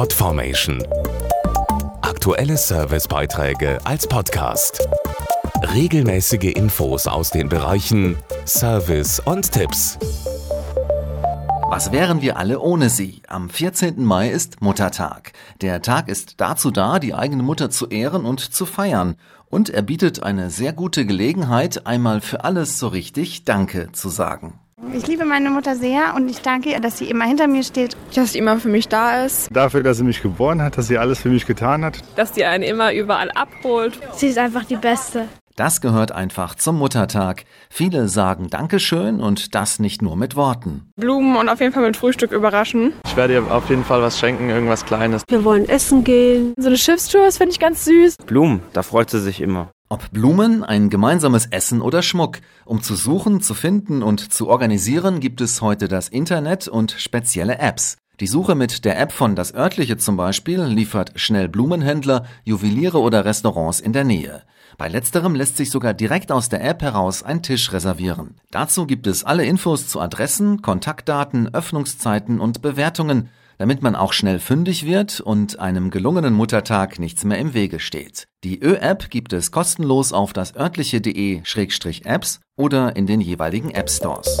Podformation. Aktuelle Servicebeiträge als Podcast. Regelmäßige Infos aus den Bereichen Service und Tipps. Was wären wir alle ohne sie? Am 14. Mai ist Muttertag. Der Tag ist dazu da, die eigene Mutter zu ehren und zu feiern. Und er bietet eine sehr gute Gelegenheit, einmal für alles so richtig Danke zu sagen. Ich liebe meine Mutter sehr und ich danke ihr, dass sie immer hinter mir steht. Dass sie immer für mich da ist. Dafür, dass sie mich geboren hat, dass sie alles für mich getan hat. Dass sie einen immer überall abholt. Sie ist einfach die Beste. Das gehört einfach zum Muttertag. Viele sagen Dankeschön und das nicht nur mit Worten. Blumen und auf jeden Fall mit Frühstück überraschen. Ich werde ihr auf jeden Fall was schenken, irgendwas Kleines. Wir wollen essen gehen. So eine Schiffstour, das finde ich ganz süß. Blumen, da freut sie sich immer. Ob Blumen, ein gemeinsames Essen oder Schmuck. Um zu suchen, zu finden und zu organisieren, gibt es heute das Internet und spezielle Apps. Die Suche mit der App von Das örtliche zum Beispiel liefert schnell Blumenhändler, Juweliere oder Restaurants in der Nähe. Bei letzterem lässt sich sogar direkt aus der App heraus ein Tisch reservieren. Dazu gibt es alle Infos zu Adressen, Kontaktdaten, Öffnungszeiten und Bewertungen, damit man auch schnell fündig wird und einem gelungenen Muttertag nichts mehr im Wege steht. Die Ö-App gibt es kostenlos auf das örtliche.de-apps oder in den jeweiligen App Stores